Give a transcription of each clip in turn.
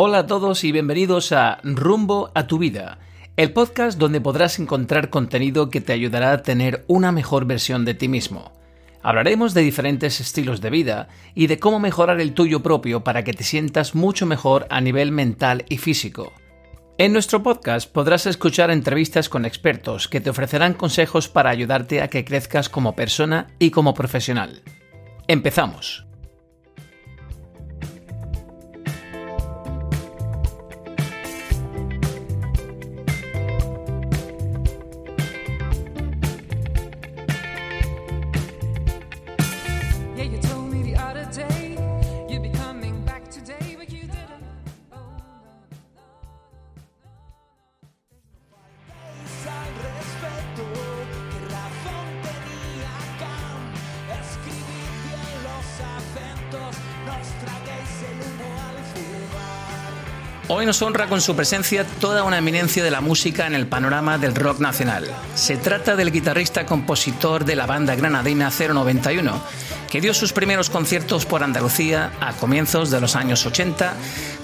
Hola a todos y bienvenidos a Rumbo a tu vida, el podcast donde podrás encontrar contenido que te ayudará a tener una mejor versión de ti mismo. Hablaremos de diferentes estilos de vida y de cómo mejorar el tuyo propio para que te sientas mucho mejor a nivel mental y físico. En nuestro podcast podrás escuchar entrevistas con expertos que te ofrecerán consejos para ayudarte a que crezcas como persona y como profesional. Empezamos. Nos honra con su presencia toda una eminencia de la música en el panorama del rock nacional. Se trata del guitarrista compositor de la banda granadina 091, que dio sus primeros conciertos por Andalucía a comienzos de los años 80,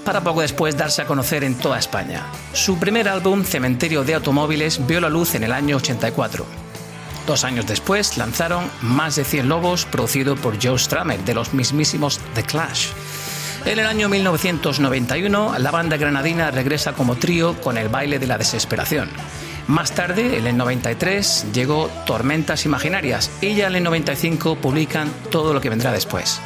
para poco después darse a conocer en toda España. Su primer álbum, Cementerio de Automóviles, vio la luz en el año 84. Dos años después lanzaron Más de 100 Lobos, producido por Joe Strummer de los mismísimos The Clash. En el año 1991, la banda granadina regresa como trío con el baile de la desesperación. Más tarde, en el 93, llegó Tormentas Imaginarias y ya en el 95 publican todo lo que vendrá después.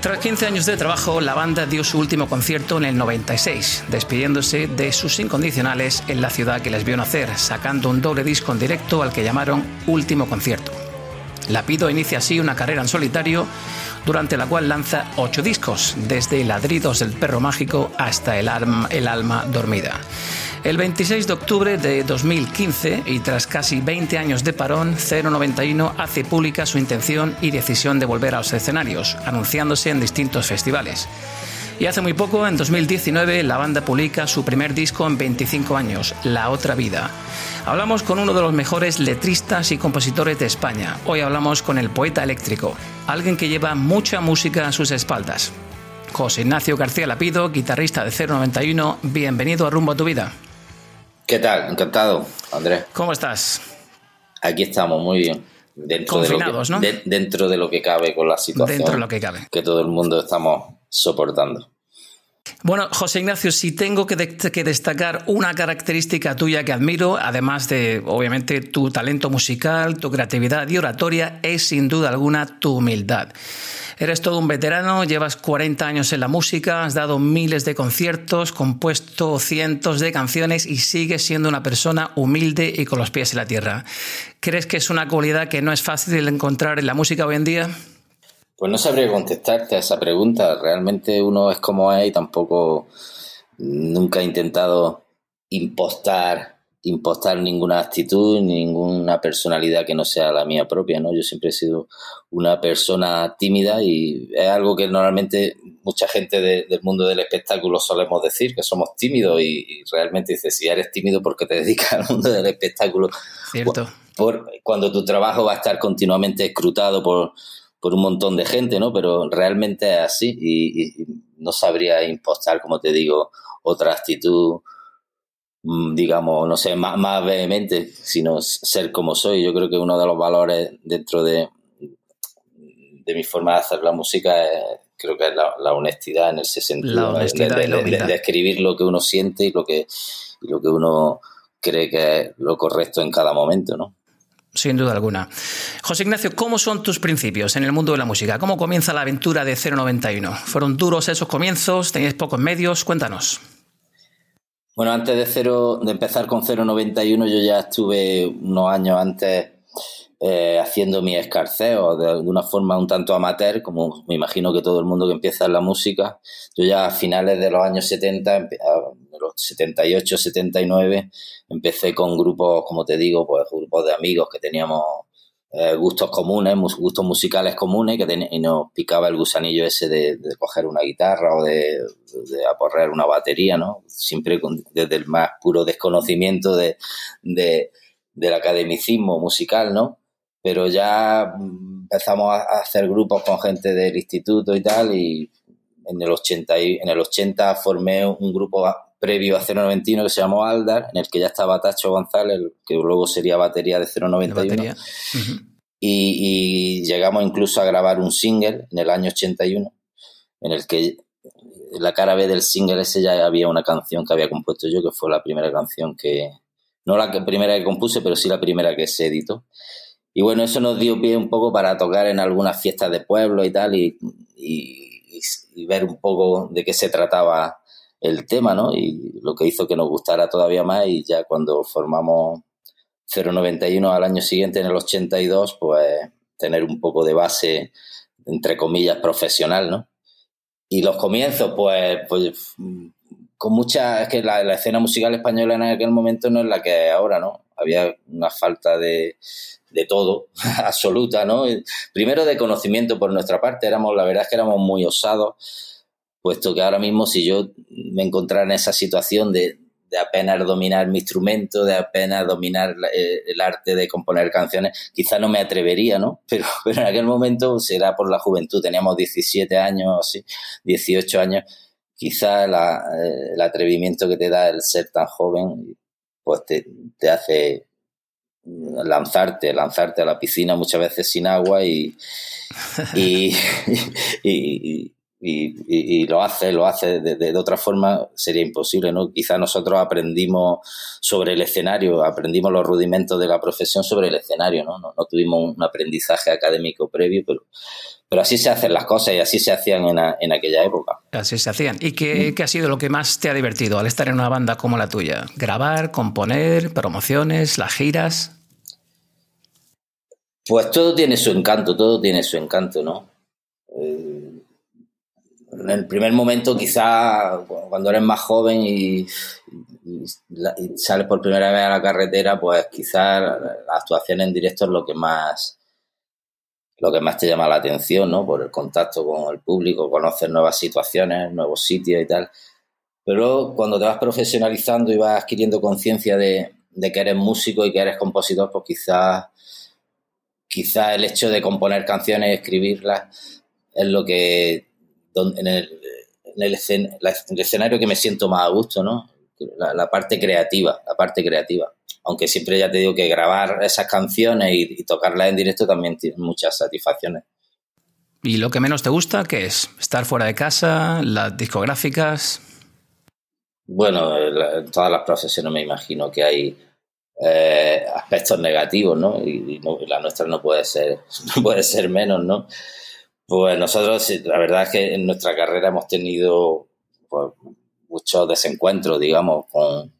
Tras 15 años de trabajo, la banda dio su último concierto en el 96, despidiéndose de sus incondicionales en la ciudad que les vio nacer, sacando un doble disco en directo al que llamaron Último Concierto. Lapido inicia así una carrera en solitario durante la cual lanza ocho discos, desde Ladridos del Perro Mágico hasta El, Alma Dormida. El 26 de octubre de 2015, y tras casi 20 años de parón, 091 hace pública su intención y decisión de volver a los escenarios, anunciándose en distintos festivales. Y hace muy poco, en 2019, la banda publica su primer disco en 25 años, La Otra Vida. Hablamos con uno de los mejores letristas y compositores de España. Hoy hablamos con el poeta eléctrico, alguien que lleva mucha música a sus espaldas. José Ignacio García Lapido, guitarrista de 091, bienvenido a Rumbo a tu Vida. ¿Qué tal? Encantado, Andrés. ¿Cómo estás? Aquí estamos, muy bien. Dentro Confinados, ¿no? dentro de lo que cabe con la situación. Dentro de lo que cabe. Que todo el mundo estamos soportando. Bueno, José Ignacio, si tengo que, destacar una característica tuya que admiro, además de, obviamente, tu talento musical, tu creatividad y oratoria, es sin duda alguna tu humildad. Eres todo un veterano, llevas 40 años en la música, has dado miles de conciertos, compuesto cientos de canciones y sigues siendo una persona humilde y con los pies en la tierra. ¿Crees que es una cualidad que no es fácil encontrar en la música hoy en día? Pues no sabría contestarte a esa pregunta. Realmente uno es como es y tampoco nunca he intentado impostar, impostar ninguna actitud, ninguna personalidad que no sea la mía propia, ¿no? Yo siempre he sido una persona tímida y es algo que normalmente mucha gente del mundo del espectáculo solemos decir, que somos tímidos y, realmente dices, si eres tímido, ¿por qué te dedicas al mundo del espectáculo? Cierto. por, cuando tu trabajo va a estar continuamente escrutado por por un montón de gente, ¿no? Pero realmente es así y, no sabría impostar, como te digo, otra actitud, mm, digamos, no sé, más, más vehemente, sino ser como soy. Yo creo que uno de los valores dentro de, de mi forma de hacer la música es, creo que es la, honestidad en ese sentido. De, de, escribir lo que uno siente y lo que, y lo que uno cree que es lo correcto en cada momento, ¿no? Sin duda alguna. José Ignacio, ¿cómo son tus principios en el mundo de la música? ¿Cómo comienza la aventura de 091? ¿Fueron duros esos comienzos? ¿Tenías pocos medios? Cuéntanos. Bueno, antes de, cero, de empezar con 091, yo ya estuve unos años antes eh, haciendo mi escarceo de, una forma un tanto amateur, como me imagino que todo el mundo que empieza en la música. Yo ya a finales de los años 70, de los 78, 79, empecé con grupos, como te digo, pues grupos de amigos que teníamos eh, gustos comunes, gustos musicales comunes, que y nos picaba el gusanillo ese de, coger una guitarra o de, de, aporrear una batería, ¿no? Siempre desde el más puro desconocimiento de, del academicismo musical, ¿no? pero ya empezamos a hacer grupos con gente del instituto y tal y en el 80, en el 80 formé un grupo previo a 091 que se llamó Aldar, en el que ya estaba Tacho González, que luego sería batería de 091. y, y, llegamos incluso a grabar un single en el año 81, en el que la cara B del single ese ya había una canción que había compuesto yo, que fue la primera canción que, no la primera que compuse, pero sí la primera que se editó. Y bueno, eso nos dio pie un poco para tocar en algunas fiestas de pueblo y tal, y, y ver un poco de qué se trataba el tema, ¿no? Y lo que hizo que nos gustara todavía más y ya cuando formamos 091 al año siguiente, en el 82, pues tener un poco de base, entre comillas, profesional, ¿no? Y los comienzos, pues, pues con mucha, es que la, escena musical española en aquel momento no es la que es ahora, ¿no? Había una falta de, de todo, absoluta, ¿no? Primero de conocimiento por nuestra parte, éramos, la verdad es que éramos muy osados, puesto que ahora mismo si yo me encontrara en esa situación de, apenas dominar mi instrumento, de apenas dominar eh, el arte de componer canciones, quizá no me atrevería, ¿no? Pero, pero en aquel momento será por la juventud, teníamos 17 años, así, 18 años, quizá eh, el atrevimiento que te da el ser tan joven, pues te, te hace lanzarte, lanzarte a la piscina muchas veces sin agua y, y, y, lo hace, lo hace de, otra forma sería imposible, ¿no? Quizá nosotros aprendimos sobre el escenario, aprendimos los rudimentos de la profesión sobre el escenario, ¿no? No, tuvimos un aprendizaje académico previo, pero, pero así se hacen las cosas y así se hacían en, en aquella época. Así se hacían. ¿Y qué, qué, ha sido lo que más te ha divertido al estar en una banda como la tuya? ¿Grabar, componer, promociones, las giras? Pues todo tiene su encanto, todo tiene su encanto, ¿no? Eh, en el primer momento, quizá cuando eres más joven y, sales por primera vez a la carretera, pues quizá la actuación en directo es lo que más lo que más te llama la atención, ¿no? Por el contacto con el público, conocer nuevas situaciones, nuevos sitios y tal. Pero cuando te vas profesionalizando y vas adquiriendo conciencia de, que eres músico y que eres compositor, pues quizás quizá el hecho de componer canciones y escribirlas es lo que en el, en el, escenario que me siento más a gusto, ¿no? La, parte creativa, la parte creativa. Aunque siempre ya te digo que grabar esas canciones y, tocarlas en directo también tiene muchas satisfacciones. ¿Y lo que menos te gusta qué es? ¿Estar fuera de casa? ¿Las discográficas? Bueno, en todas las profesiones me imagino que hay eh, aspectos negativos, ¿no? Y, la nuestra no puede ser, no puede ser menos, ¿no? Pues nosotros, la verdad es que en nuestra carrera hemos tenido pues, muchos desencuentros, digamos, con,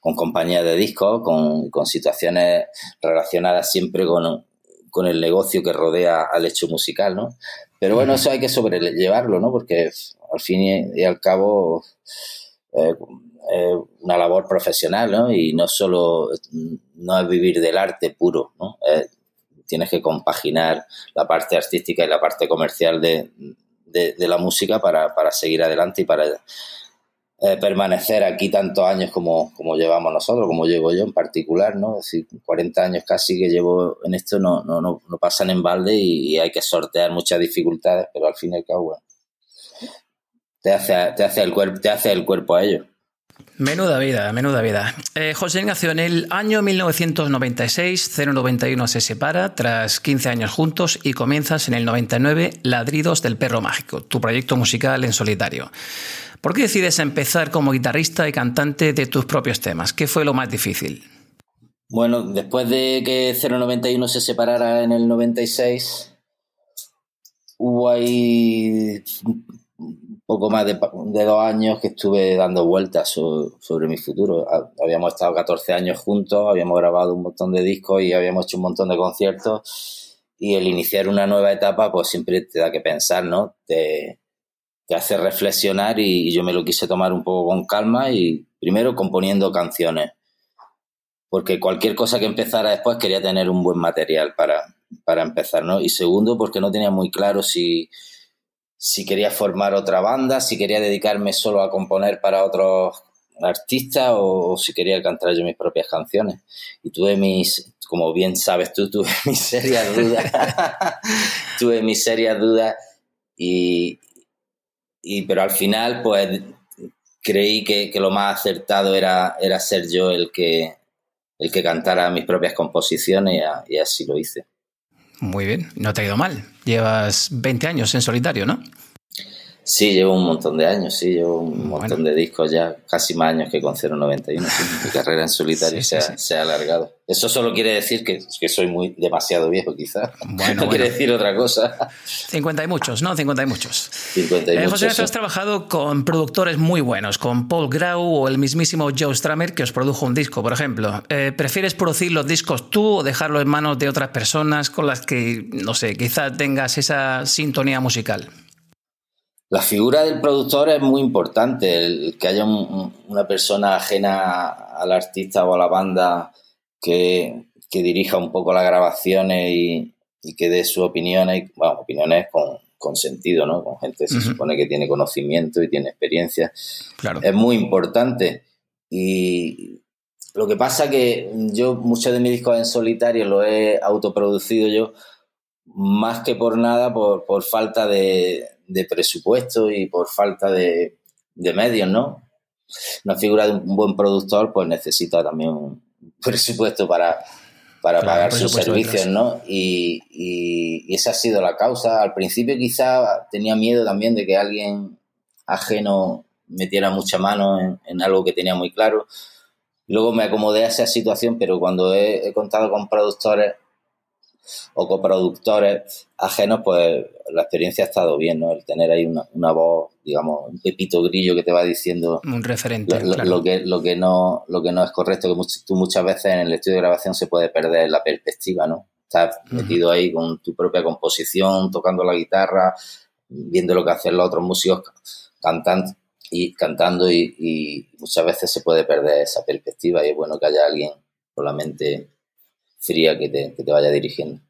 con compañías de discos, con, con situaciones relacionadas siempre con, con, el negocio que rodea al hecho musical, ¿no? Pero bueno, eso hay que sobrellevarlo, ¿no? Porque al fin y al cabo eh, es una labor profesional, ¿no? Y no solo, no es vivir del arte puro, ¿no? Tienes que compaginar la parte artística y la parte comercial de, la música para, seguir adelante y para eh, permanecer aquí tantos años como, como llevamos nosotros, como llevo yo en particular, ¿no? Es decir, 40 años casi que llevo en esto no, no, no, pasan en balde y, hay que sortear muchas dificultades, pero al fin y al cabo, te hace, te hace, el, cuerpo, te hace el cuerpo a ello. Menuda vida, menuda vida. Eh, José Ignacio, en el año 1996, 091 se separa tras 15 años juntos y comienzas en el 99 Ladridos del Perro Mágico, tu proyecto musical en solitario. ¿Por qué decides empezar como guitarrista y cantante de tus propios temas? ¿Qué fue lo más difícil? Bueno, después de que 091 se separara en el 96, hubo ahí poco más de, dos años que estuve dando vueltas sobre mi futuro. Habíamos estado 14 años juntos, habíamos grabado un montón de discos y habíamos hecho un montón de conciertos. Y el iniciar una nueva etapa, pues siempre te da que pensar, ¿no? Te, te hace reflexionar y, yo me lo quise tomar un poco con calma y primero componiendo canciones. Porque cualquier cosa que empezara después quería tener un buen material para, para empezar, ¿no? Y segundo, porque no tenía muy claro si, si quería formar otra banda, si quería dedicarme solo a componer para otros artistas o, si quería cantar yo mis propias canciones. Y tuve mis, como bien sabes tú, tuve mis serias dudas. tuve mis serias dudas y, y, pero al final, pues creí que, lo más acertado era, era ser yo el que, el que cantara mis propias composiciones y, así lo hice. Muy bien, no te ha ido mal. Llevas 20 años en solitario, ¿no? Sí, llevo un montón de años, sí, llevo un montón de discos ya, casi más años que con 091. Sí, mi carrera en solitario se, ha, alargado. Eso solo quiere decir que, que soy muy demasiado viejo, quizás. no quiere decir otra cosa. 50 y muchos, ¿no? 50 y muchos. 50 y eh, José, has trabajado con productores muy buenos, con Paul Grau o el mismísimo Joe Stramer, que os produjo un disco, por ejemplo. Eh, ¿Prefieres producir los discos tú o dejarlo en manos de otras personas con las que, no sé, quizás tengas esa sintonía musical? La figura del productor es muy importante, el, que haya una persona ajena al artista o a la banda que, dirija un poco las grabaciones y, que dé sus opiniones, bueno, opiniones con, sentido, ¿no? Con gente que se supone que tiene conocimiento y tiene experiencia. Claro. Es muy importante. Y lo que pasa que yo muchos de mis discos en solitario lo he autoproducido yo, más que por nada, por falta de, de presupuesto y por falta de, medios, ¿no? Una figura de un buen productor pues necesita también un presupuesto para, para pagar sus servicios, ¿no? Y, y, esa ha sido la causa. Al principio quizá tenía miedo también de que alguien ajeno metiera mucha mano en, algo que tenía muy claro. Luego me acomodé a esa situación, pero cuando he contado con productores o coproductores ajenos, pues la experiencia ha estado bien, ¿no? El tener ahí una, voz, digamos, un pepito grillo que te va diciendo un referente, lo, que lo que no lo que no es correcto, que tú muchas veces en el estudio de grabación se puede perder la perspectiva, ¿no? Estás metido ahí con tu propia composición, tocando la guitarra, viendo lo que hacen los otros músicos cantando y cantando y, muchas veces se puede perder esa perspectiva y es bueno que haya alguien con la mente fría que te, que te vaya dirigiendo.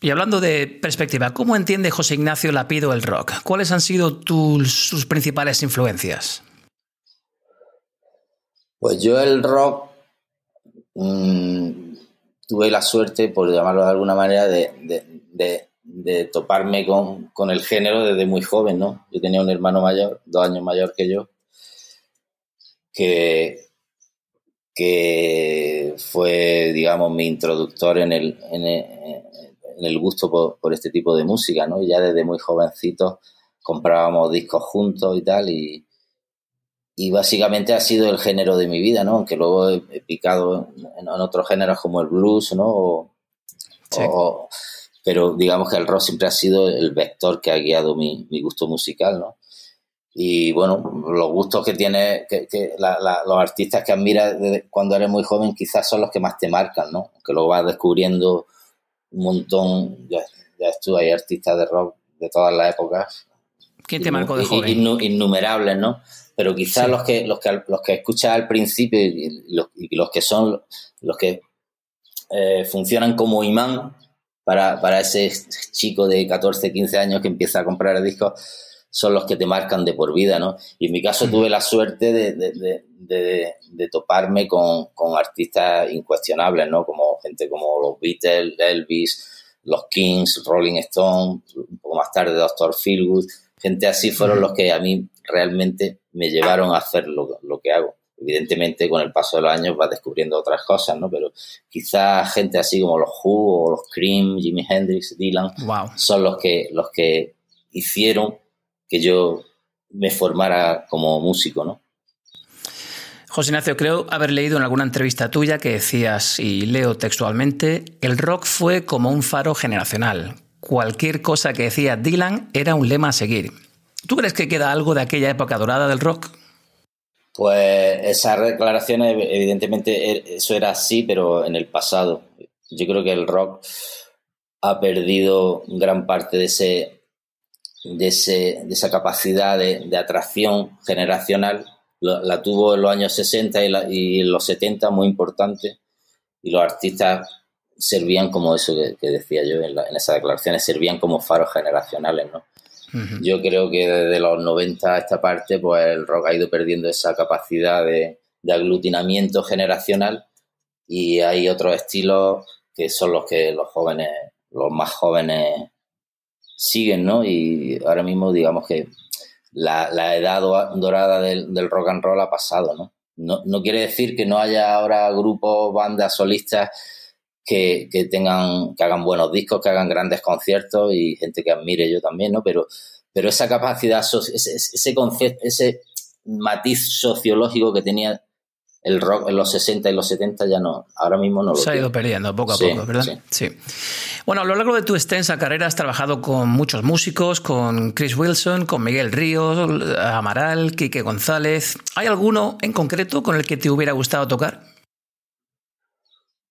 Y hablando de perspectiva, ¿cómo entiende José Ignacio Lapido el rock? ¿Cuáles han sido tus, sus principales influencias? Pues yo el rock mm, tuve la suerte, por llamarlo de alguna manera, de, toparme con, el género desde muy joven, ¿no? Yo tenía un hermano mayor, dos años mayor que yo, que, que fue, digamos, mi introductor en el, en el gusto por, este tipo de música, ¿no? Y ya desde muy jovencitos comprábamos discos juntos y tal, y, y básicamente ha sido el género de mi vida, ¿no? Aunque luego he, picado en, otros géneros como el blues, ¿no? pero digamos que el rock siempre ha sido el vector que ha guiado mi, gusto musical, ¿no? Y bueno, los gustos que tiene que, los artistas que admiras cuando eres muy joven quizás son los que más te marcan, ¿no? Que luego vas descubriendo un montón, ya, ya estuve, hay artistas de rock de todas las épocas. ¿Quién te marcó de joven? innumerables, ¿no? Pero quizás los que los que los que escuchas al principio y los, que son los que eh, funcionan como imán para, para ese chico de 14, 15 años que empieza a comprar discos son los que te marcan de por vida, ¿no? Y en mi caso tuve la suerte de, toparme con, artistas incuestionables, ¿no? Como gente como los Beatles, Elvis, los Kings, Rolling Stone, un poco más tarde Doctor Feelgood. Gente así fueron los que a mí realmente me llevaron a hacer lo, que hago. Evidentemente, con el paso de los años vas descubriendo otras cosas, ¿no? Pero quizás gente así como los Who o los Cream, Jimi Hendrix, Dylan, son los que, los que hicieron que yo me formara como músico, ¿no? José Ignacio, creo haber leído en alguna entrevista tuya que decías, y leo textualmente, el rock fue como un faro generacional. Cualquier cosa que decía Dylan era un lema a seguir. ¿Tú crees que queda algo de aquella época dorada del rock? Pues esas declaraciones, evidentemente, e, eso era así, pero en el pasado. Yo creo que el rock ha perdido gran parte de ese de, ese, de esa capacidad de, atracción generacional. La, tuvo en los años 60 y, en los 70, muy importante. Y los artistas servían como eso que, decía yo en, esas declaraciones, servían como faros generacionales, ¿no? Yo creo que desde los 90 a esta parte, pues el rock ha ido perdiendo esa capacidad de, de aglutinamiento generacional y hay otros estilos que son los que los jóvenes, los más jóvenes siguen, ¿no? Y ahora mismo digamos que la, edad dorada del, rock and roll ha pasado, ¿no? ¿no? No quiere decir que no haya ahora grupos, bandas, solistas que, tengan, que hagan buenos discos, que hagan grandes conciertos y gente que admire yo también, ¿no? Pero, pero esa capacidad, ese, ese concepto, ese matiz sociológico que tenía el rock en los 60 y los 70 ya no, ahora mismo no lo Se ha ido perdiendo poco a poco, ¿verdad? Sí. Bueno, a lo largo de tu extensa carrera has trabajado con muchos músicos, con Chris Wilson, con Miguel Ríos, Amaral, Quique González. ¿Hay alguno en concreto con el que te hubiera gustado tocar?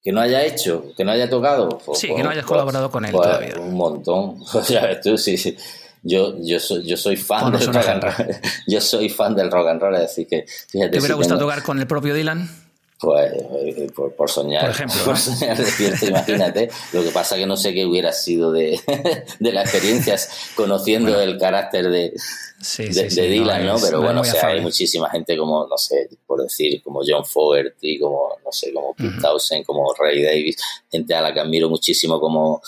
Que no haya hecho, que no haya tocado. Pues, sí, que no pues, hayas colaborado con él pues, todavía. Un montón. Ya ves tú, sí, sí yo, yo, soy, yo soy fan del rock and roll. Yo soy fan del rock and roll, así que fíjate. ¿Te hubiera gustado tocar con el propio Dylan? Pues eh, por, soñar, por, ejemplo, por soñar despierto, imagínate. Lo que pasa que no sé qué hubiera sido de, de las experiencias conociendo el carácter de, de, Dylan, ¿no? Pero bueno, o sea, hay muchísima gente como, no sé, por decir, como John Fogerty, como, no sé, como Pete Townsend, como Ray Davis, gente a la que admiro muchísimo como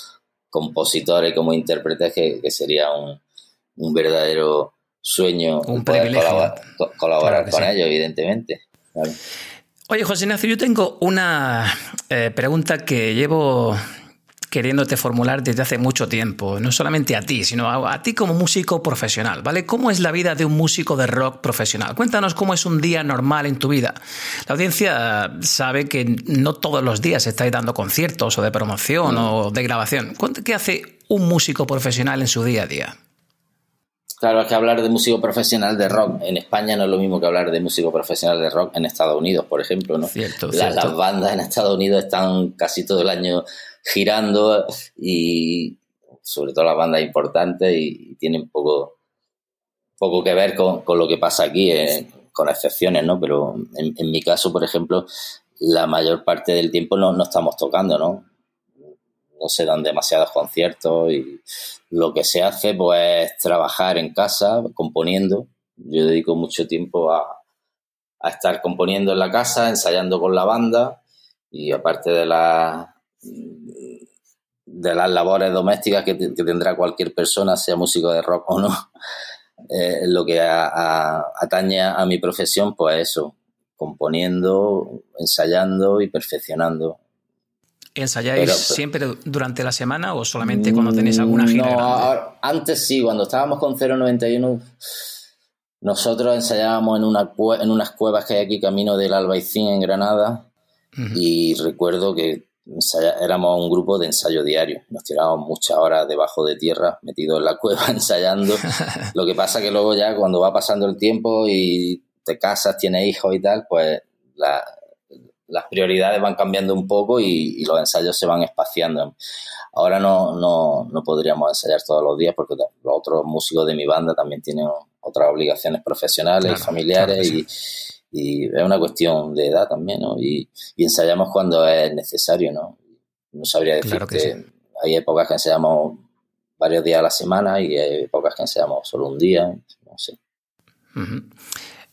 compositores, como intérpretes, que, que sería un, un verdadero sueño un privilegio. colaborar, con ellos, evidentemente. Oye, José Ignacio, yo tengo una eh, pregunta que llevo queriéndote formular desde hace mucho tiempo, no solamente a ti, sino a, ti como músico profesional, ¿vale? ¿Cómo es la vida de un músico de rock profesional? Cuéntanos cómo es un día normal en tu vida. La audiencia sabe que no todos los días estáis dando conciertos o de promoción mm. o de grabación. ¿Qué hace un músico profesional en su día a día? Claro, es que hablar de músico profesional de rock en España no es lo mismo que hablar de músico profesional de rock en Estados Unidos, por ejemplo, ¿no? Cierto, Las bandas en Estados Unidos están casi todo el año girando y sobre todo las bandas importantes y, tienen poco, poco que ver con, lo que pasa aquí, eh, con excepciones, ¿no? Pero en, mi caso, por ejemplo, la mayor parte del tiempo no, no estamos tocando, ¿no? No se dan demasiados conciertos y lo que se hace pues es trabajar en casa componiendo. Yo dedico mucho tiempo a, estar componiendo en la casa, ensayando con la banda y aparte de las de las labores domésticas que, tendrá cualquier persona, sea músico de rock o no, eh, lo que atañe a mi profesión, pues eso, componiendo, ensayando y perfeccionando ¿Ensayáis siempre durante la semana o solamente cuando tenéis alguna gira? No, antes sí, cuando estábamos con 091, nosotros ensayábamos en, una, en unas cuevas que hay aquí camino del Albaicín en Granada y recuerdo que éramos un grupo de ensayo diario. Nos tirábamos muchas horas debajo de tierra, metidos en la cueva ensayando. Lo que pasa que luego ya cuando va pasando el tiempo y te casas, tienes hijos y tal, pues la, las prioridades van cambiando un poco y, los ensayos se van espaciando. Ahora no, no, no, podríamos ensayar todos los días porque los otros músicos de mi banda también tienen otras obligaciones profesionales y familiares y, y, es una cuestión de edad también, ¿no? Y, ensayamos cuando es necesario, ¿no? No sabría decir que hay épocas que ensayamos varios días a la semana y hay épocas que ensayamos solo un día, no sé.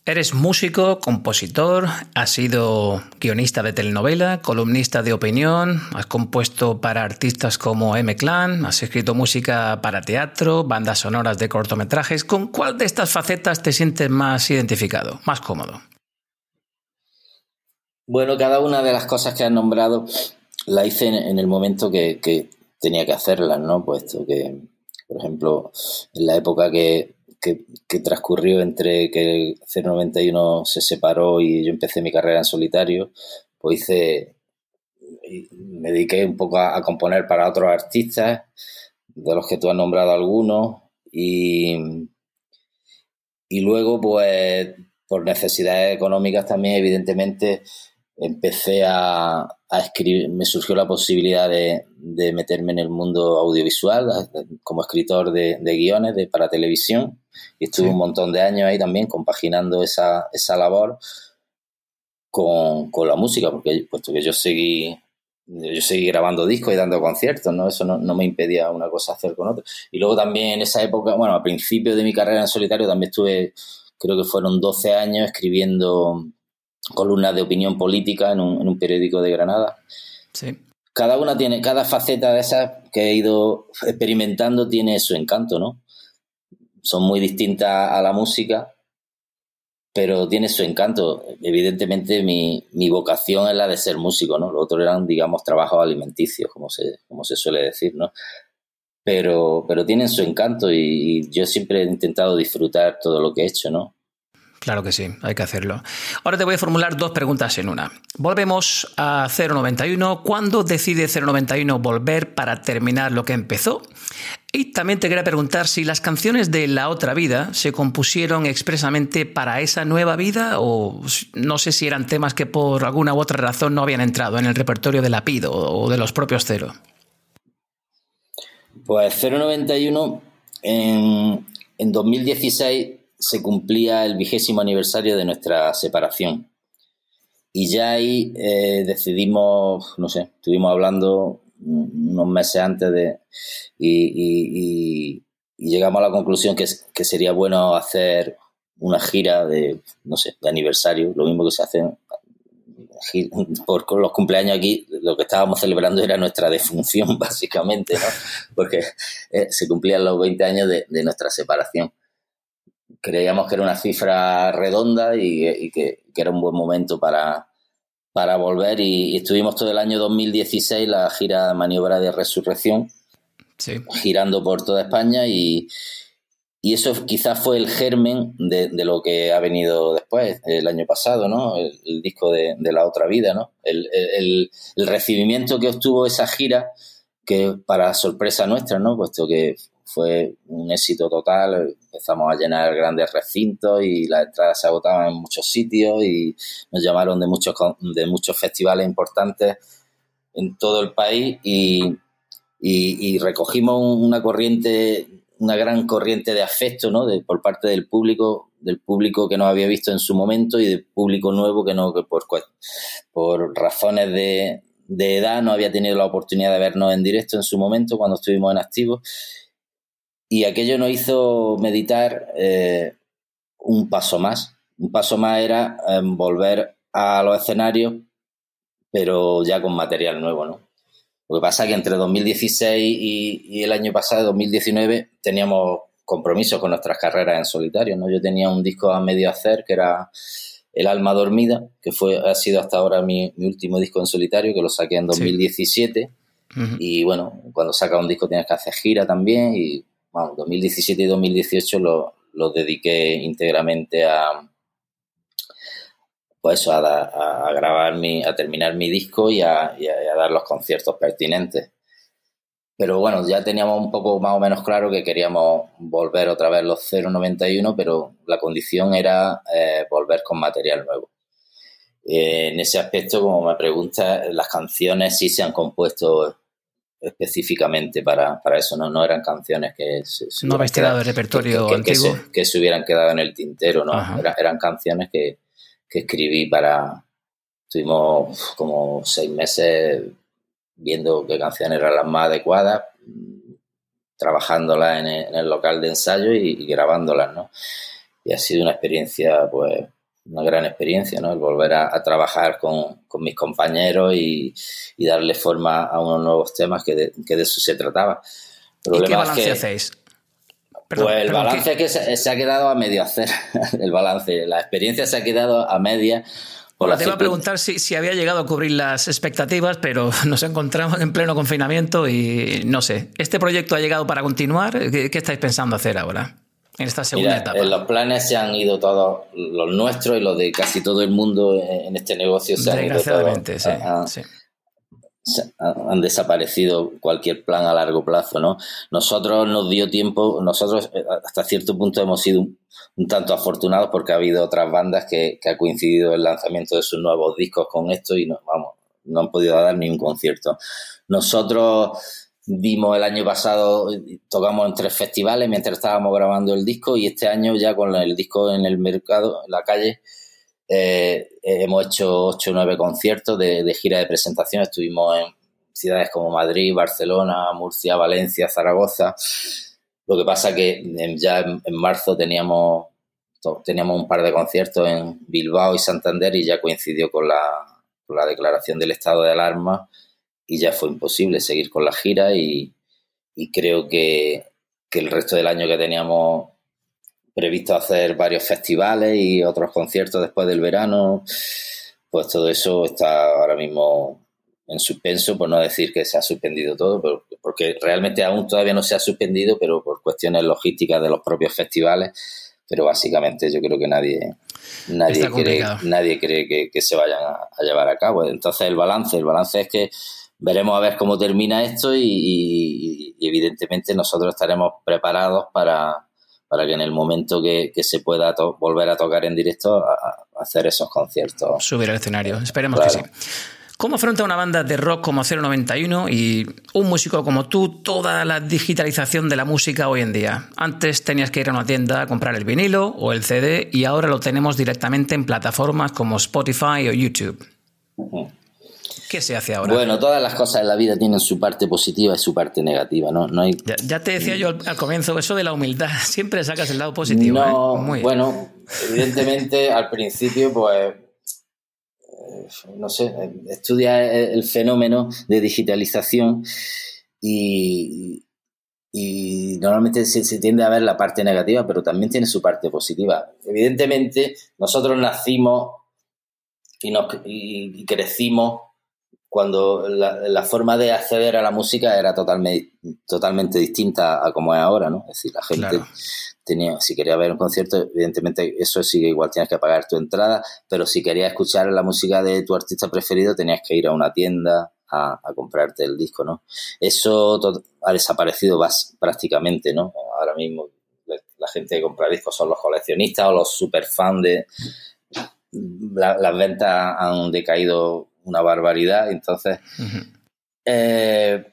Eres músico, compositor, has sido guionista de telenovela, columnista de opinión, has compuesto para artistas como M Clan, has escrito música para teatro, bandas sonoras de cortometrajes. ¿Con cuál de estas facetas te sientes más identificado, más cómodo? Bueno, cada una de las cosas que has nombrado la hice en el momento que, que tenía que hacerlas, ¿no? Puesto que, por ejemplo, en la época que que, transcurrió entre que 091 se separó y yo empecé mi carrera en solitario, pues hice, me dediqué un poco a, componer para otros artistas, de los que tú has nombrado algunos, y, y luego, pues, por necesidades económicas también, evidentemente, empecé a, escribir, me surgió la posibilidad de, meterme en el mundo audiovisual como escritor de, guiones de, para televisión y estuve un montón de años ahí también compaginando esa, esa labor con, la música, porque puesto que yo seguí yo seguí grabando discos y dando conciertos, ¿no? Eso no, me impedía una cosa hacer con otra. Y luego también en esa época, bueno, a principio de mi carrera en solitario también estuve, creo que fueron 12 años escribiendo columnas de opinión política en un, en un periódico de Granada. Sí. Cada una tiene, cada faceta de esas que he ido experimentando tiene su encanto, ¿no? Son muy distintas a la música, pero tiene su encanto. Evidentemente mi, mi, vocación es la de ser músico, ¿no? Los otros eran, digamos, trabajos alimenticios, como se, como se suele decir, ¿no? Pero, pero tienen su encanto y, yo siempre he intentado disfrutar todo lo que he hecho, ¿no? Claro que sí, hay que hacerlo. Ahora te voy a formular dos preguntas en una. Volvemos a 091. ¿Cuándo decide 091 volver para terminar lo que empezó? Y también te quería preguntar si las canciones de La Otra Vida se compusieron expresamente para esa nueva vida o no sé si eran temas que por alguna u otra razón no habían entrado en el repertorio de La Pido o de los propios Cero. Pues 091 en, en 2016 se cumplía el vigésimo aniversario de nuestra separación. Y ya ahí eh, decidimos, no sé, estuvimos hablando unos meses antes de... Y, llegamos a la conclusión que, que, sería bueno hacer una gira de, no sé, de aniversario, lo mismo que se hace por los cumpleaños aquí, lo que estábamos celebrando era nuestra defunción, básicamente, ¿no? Porque eh, se cumplían los 20 años de, nuestra separación. Creíamos que era una cifra redonda y, que, que, era un buen momento para, para volver y, estuvimos todo el año 2016 la gira Maniobra de Resurrección, girando por toda España y, y eso quizás fue el germen de, lo que ha venido después, el año pasado, ¿no? El, disco de, La Otra Vida, ¿no? El, el, recibimiento que obtuvo esa gira, que para sorpresa nuestra, ¿no? Puesto que fue un éxito total. Empezamos a llenar grandes recintos y las entradas se agotaban en muchos sitios y nos llamaron de muchos, de muchos festivales importantes en todo el país y, y, recogimos una corriente, una gran corriente de afecto ¿no? de, por parte del público, del público que nos había visto en su momento y del público nuevo que no que por, por razones de edad no había tenido la oportunidad de vernos en directo en su momento cuando estuvimos en activo y aquello nos hizo meditar eh, un paso más. Un paso más era em, volver a los escenarios, pero ya con material nuevo, ¿no? Lo que pasa es que entre 2016 y, el año pasado, 2019, teníamos compromisos con nuestras carreras en solitario, ¿no? Yo tenía un disco a medio hacer que era El alma dormida, que fue, ha sido hasta ahora mi, último disco en solitario, que lo saqué en 2017. Y bueno, cuando saca un disco tienes que hacer gira también y 2017 y 2018 lo, lo dediqué íntegramente a, pues a, grabar mi, a terminar mi disco y a, dar los conciertos pertinentes. Pero bueno, ya teníamos un poco más o menos claro que queríamos volver otra vez los 091, pero la condición era eh, volver con material nuevo. Eh, en ese aspecto, como me preguntas, las canciones sí se han compuesto específicamente para, eso, ¿no? No eran canciones que se, no habéis tirado de repertorio antiguo. Que se, hubieran quedado en el tintero, ¿no? eran canciones que, escribí para... Estuvimos como seis meses viendo qué canciones eran las más adecuadas, trabajándolas en el, local de ensayo y, y, grabándolas, ¿no? Y ha sido una experiencia, pues, una gran experiencia, ¿no? El volver a, trabajar con, mis compañeros y, darle forma a unos nuevos temas que de, eso se trataba. ¿Y qué balance hacéis? pues el balance es que se, ha quedado a medio hacer, el balance. La experiencia se ha quedado a media. Por te iba a preguntar si, si, había llegado a cubrir las expectativas, pero nos encontramos en pleno confinamiento y no sé. ¿Este proyecto ha llegado para continuar? ¿Qué, qué estáis pensando hacer ahora? En esta segunda etapa? En los planes se han ido todos, los nuestros y los de casi todo el mundo en este negocio se han ido todos. Sí, han desaparecido cualquier plan a largo plazo, ¿no? Nosotros nos dio tiempo, nosotros eh, hasta cierto punto hemos sido un, tanto afortunados porque ha habido otras bandas que, que, ha coincidido el lanzamiento de sus nuevos discos con esto y no, vamos, no han podido dar ni un concierto. Nosotros Dimos el año pasado, tocamos en tres festivales mientras estábamos grabando el disco y este año ya con el disco en el mercado, en la calle, eh, hemos hecho ocho o nueve conciertos de, gira de presentación. Estuvimos en ciudades como Madrid, Barcelona, Murcia, Valencia, Zaragoza. Lo que pasa que ya en, marzo teníamos, teníamos un par de conciertos en Bilbao y Santander y ya coincidió con la declaración del estado de alarma y ya fue imposible seguir con la gira y, creo que, el resto del año que teníamos previsto hacer varios festivales y otros conciertos después del verano. Pues todo eso está ahora mismo en suspenso, por no decir que se ha suspendido todo, pero, porque realmente aún todavía no se ha suspendido, pero por cuestiones logísticas de los propios festivales. Pero básicamente yo creo que nadie, nadie cree, nadie cree que, se vayan a, llevar a cabo. Entonces el balance, el balance es que veremos a ver cómo termina esto y, evidentemente nosotros estaremos preparados para, para que en el momento que, se pueda volver a tocar en directo hacer esos conciertos. Subir al escenario, esperemos que sí. ¿Cómo afronta una banda de rock como 091 y un músico como tú toda la digitalización de la música hoy en día? Antes tenías que ir a una tienda a comprar el vinilo o el CD y ahora lo tenemos directamente en plataformas como Spotify o YouTube. ¿Qué se hace ahora? Bueno, todas las cosas en la vida tienen su parte positiva y su parte negativa, ¿no? no hay... ya, te decía yo al, comienzo, eso de la humildad, siempre sacas el lado positivo. No, ¿eh? bueno, evidentemente al principio, pues no sé, estudia el fenómeno de digitalización y, normalmente se, tiende a ver la parte negativa, pero también tiene su parte positiva. Evidentemente, nosotros nacimos y, crecimos cuando la, forma de acceder a la música era totalmente, totalmente distinta a como es ahora, ¿no? Es decir, la gente tenía, si quería ver un concierto, evidentemente eso sigue igual, tienes que pagar tu entrada, pero si querías escuchar la música de tu artista preferido, tenías que ir a una tienda a, comprarte el disco, ¿no? Eso ha desaparecido prácticamente, ¿no? Ahora mismo la gente que compra discos son los coleccionistas o los super fans de... las ventas han decaído una barbaridad, entonces... Eh,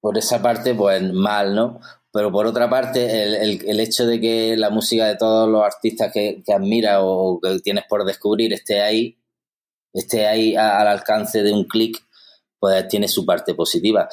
por esa parte, pues mal, ¿no? Pero por otra parte, el, el, hecho de que la música de todos los artistas que, que admiras o que tienes por descubrir esté ahí, esté ahí al alcance de un clic, pues tiene su parte positiva.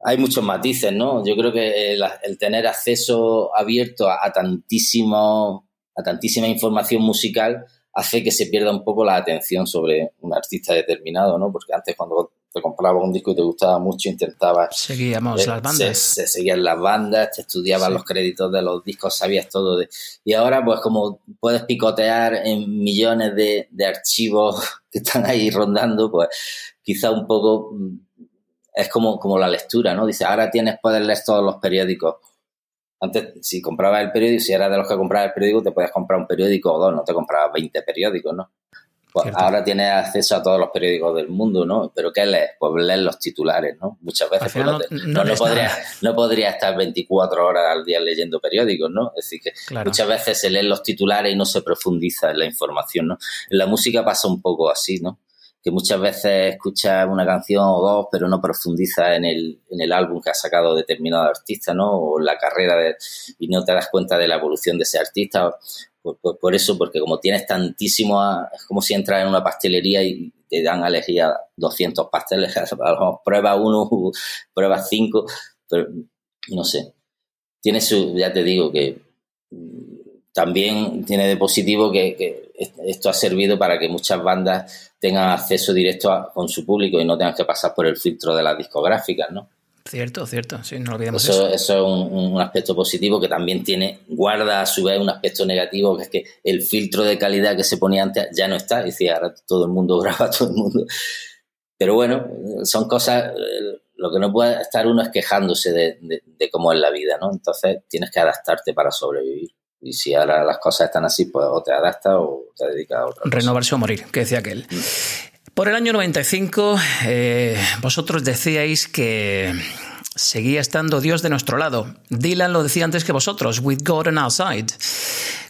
Hay muchos matices, ¿no? Yo creo que el, tener acceso abierto a, a, tantísimo, a tantísima información musical hace que se pierda un poco la atención sobre un artista determinado, ¿no? Porque antes cuando te comprabas un disco y te gustaba mucho, intentabas... Seguíamos eh, las bandas. Se, seguían las bandas, te estudiabas los créditos de los discos, sabías todo de... Y ahora, pues como puedes picotear en millones de, archivos que están ahí rondando, pues quizá un poco mm, es como, como la lectura, ¿no? Dice, ahora tienes, puedes leer todos los periódicos. Antes, si comprabas el periódico, si eras de los que comprabas el periódico, te podías comprar un periódico o dos, no te comprabas 20 periódicos, ¿no? Pues ahora tienes acceso a todos los periódicos del mundo, ¿no? Pero ¿qué lees? Pues lees los titulares, ¿no? Muchas veces pues, no, no, podría, estar 24 horas al día leyendo periódicos, ¿no? Es decir, que muchas veces se leen los titulares y no se profundiza en la información, ¿no? En la música pasa un poco así, ¿no? Que muchas veces escuchas una canción o dos, pero no profundiza en el, en el álbum que ha sacado determinado artista, ¿no? O la carrera y no te das cuenta de la evolución de ese artista por, eso, porque como tienes tantísimo, es como si entras en una pastelería y te dan a elegir 200 pasteles, prueba uno, prueba cinco, pero no sé. Tiene su, ya te digo que mm, también tiene de positivo que, esto ha servido para que muchas bandas tengan acceso directo con su público y no tengan que pasar por el filtro de las discográficas, ¿no? Cierto, cierto, sí, no olvidemos eso. Eso, es un, aspecto positivo que también tiene, guarda a su vez un aspecto negativo, que es que el filtro de calidad que se ponía antes ya no está, y ahora todo el mundo graba, todo el mundo. Pero bueno, son cosas, eh, lo que no puede estar uno es quejándose de, de, cómo es la vida, ¿no? Entonces tienes que adaptarte para sobrevivir. Y si ahora las cosas están así, pues o te adaptas o te dedicas a otra Renovarse o morir, que decía aquel. Mm. Por el año 95, eh, vosotros decíais que seguía estando Dios de nuestro lado. Dylan lo decía antes que vosotros, with God on our side.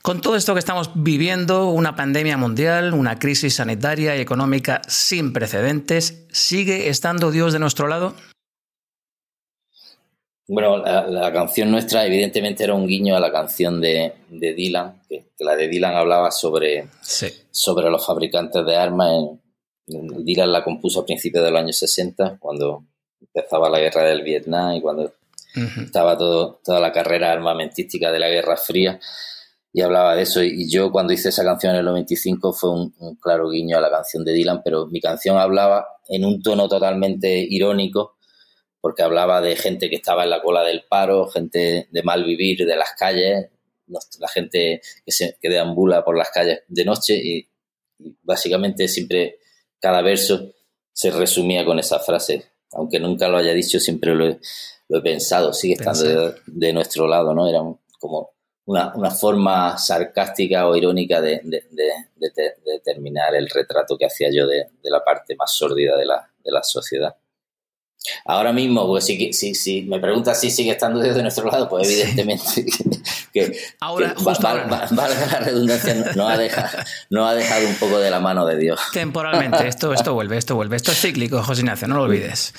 Con todo esto que estamos viviendo, una pandemia mundial, una crisis sanitaria y económica sin precedentes, ¿sigue estando Dios de nuestro lado? Bueno, la, canción nuestra evidentemente era un guiño a la canción de, Dylan, que, la de Dylan hablaba sobre, sobre los fabricantes de armas Dylan la compuso a principios del año 60, cuando empezaba la guerra del Vietnam y cuando estaba todo, toda la carrera armamentística de la Guerra Fría y hablaba de eso. Y yo cuando hice esa canción en el 95 fue un, claro guiño a la canción de Dylan, pero mi canción hablaba en un tono totalmente irónico, porque hablaba de gente que estaba en la cola del paro, gente de mal vivir de las calles, la gente que, se, que deambula por las calles de noche y, básicamente siempre cada verso se resumía con esa frase. Aunque nunca lo haya dicho, siempre lo he, pensado, sigue estando de, nuestro lado, ¿no? Era como una, una, forma sarcástica o irónica de, de, terminar el retrato que hacía yo de, la parte más sórdida de la, de la sociedad. Ahora mismo, pues si, si, si me preguntas si sigue estando desde nuestro lado, pues evidentemente que, ahora, valga la redundancia, no ha, dejado, no ha dejado un poco de la mano de Dios. Temporalmente, esto, esto vuelve, esto vuelve. Esto es cíclico, José Ignacio, no lo olvides.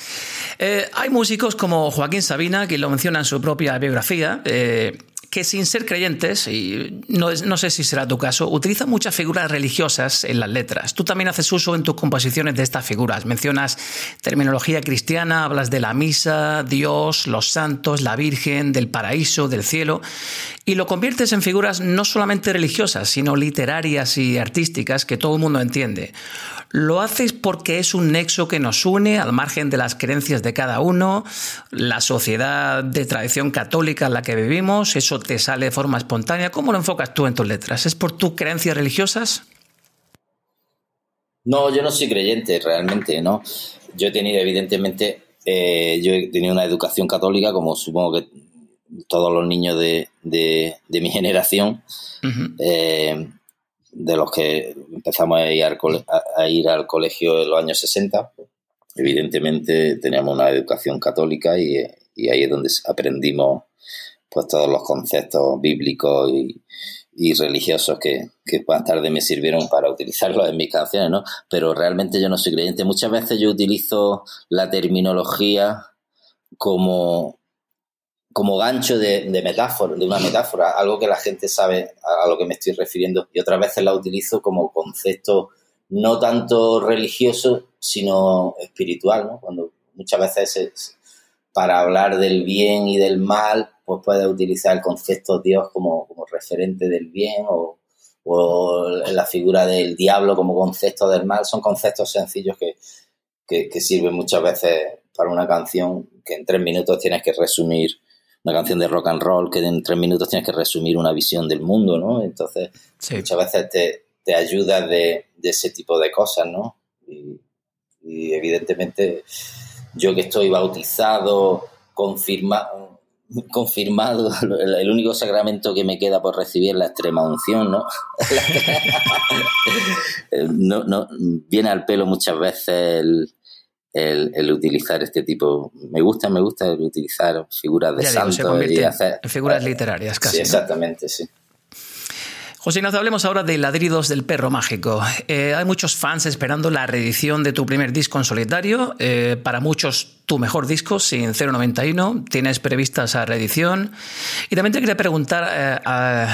Eh, hay músicos como Joaquín Sabina, que lo menciona en su propia biografía, eh, que sin ser creyentes, y no, sé si será tu caso, utilizan muchas figuras religiosas en las letras. Tú también haces uso en tus composiciones de estas figuras. Mencionas terminología cristiana, hablas de la misa, Dios, los santos, la Virgen, del paraíso, del cielo, y lo conviertes en figuras no solamente religiosas, sino literarias y artísticas que todo el mundo entiende. ¿Lo haces porque es un nexo que nos une al margen de las creencias de cada uno, la sociedad de tradición católica en la que vivimos? ¿Eso te sale de forma espontánea? ¿Cómo lo enfocas tú en tus letras? ¿Es por tus creencias religiosas? No, yo no soy creyente realmente, ¿no? Yo he tenido, evidentemente, eh, yo he tenido una educación católica, como supongo que todos los niños de, mi generación de los que empezamos a ir, al a ir al colegio en los años 60, evidentemente teníamos una educación católica y, ahí es donde aprendimos pues todos los conceptos bíblicos y, religiosos que, que más tarde me sirvieron para utilizarlos en mis canciones, ¿no? Pero realmente yo no soy creyente. Muchas veces yo utilizo la terminología como como gancho de, metáfora, de una metáfora, algo que la gente sabe a, lo que me estoy refiriendo, y otras veces la utilizo como concepto no tanto religioso, sino espiritual. Cuando muchas veces para hablar del bien y del mal, pues puedes utilizar el concepto Dios como, referente del bien o, la figura del diablo como concepto del mal. Son conceptos sencillos que, que sirven muchas veces para una canción que en tres minutos tienes que resumir una canción de rock and roll que en tres minutos tienes que resumir una visión del mundo, ¿no? Entonces, muchas veces te, te ayuda de, ese tipo de cosas, ¿no? Y, evidentemente, yo que estoy bautizado, confirmado, confirmado, el único sacramento que me queda por recibir es la extrema unción, ¿no? no, no viene al pelo muchas veces el, el, utilizar este tipo. Me gusta, me gusta utilizar figuras de santos y hacer. En figuras literarias, casi. Sí, exactamente, sí. José Ignacio, hablemos ahora de Ladridos del Perro Mágico. Eh, hay muchos fans esperando la reedición de tu primer disco en solitario. Eh, para muchos, tu mejor disco, sin 091. Tienes prevista esa reedición. Y también te quería preguntar, eh,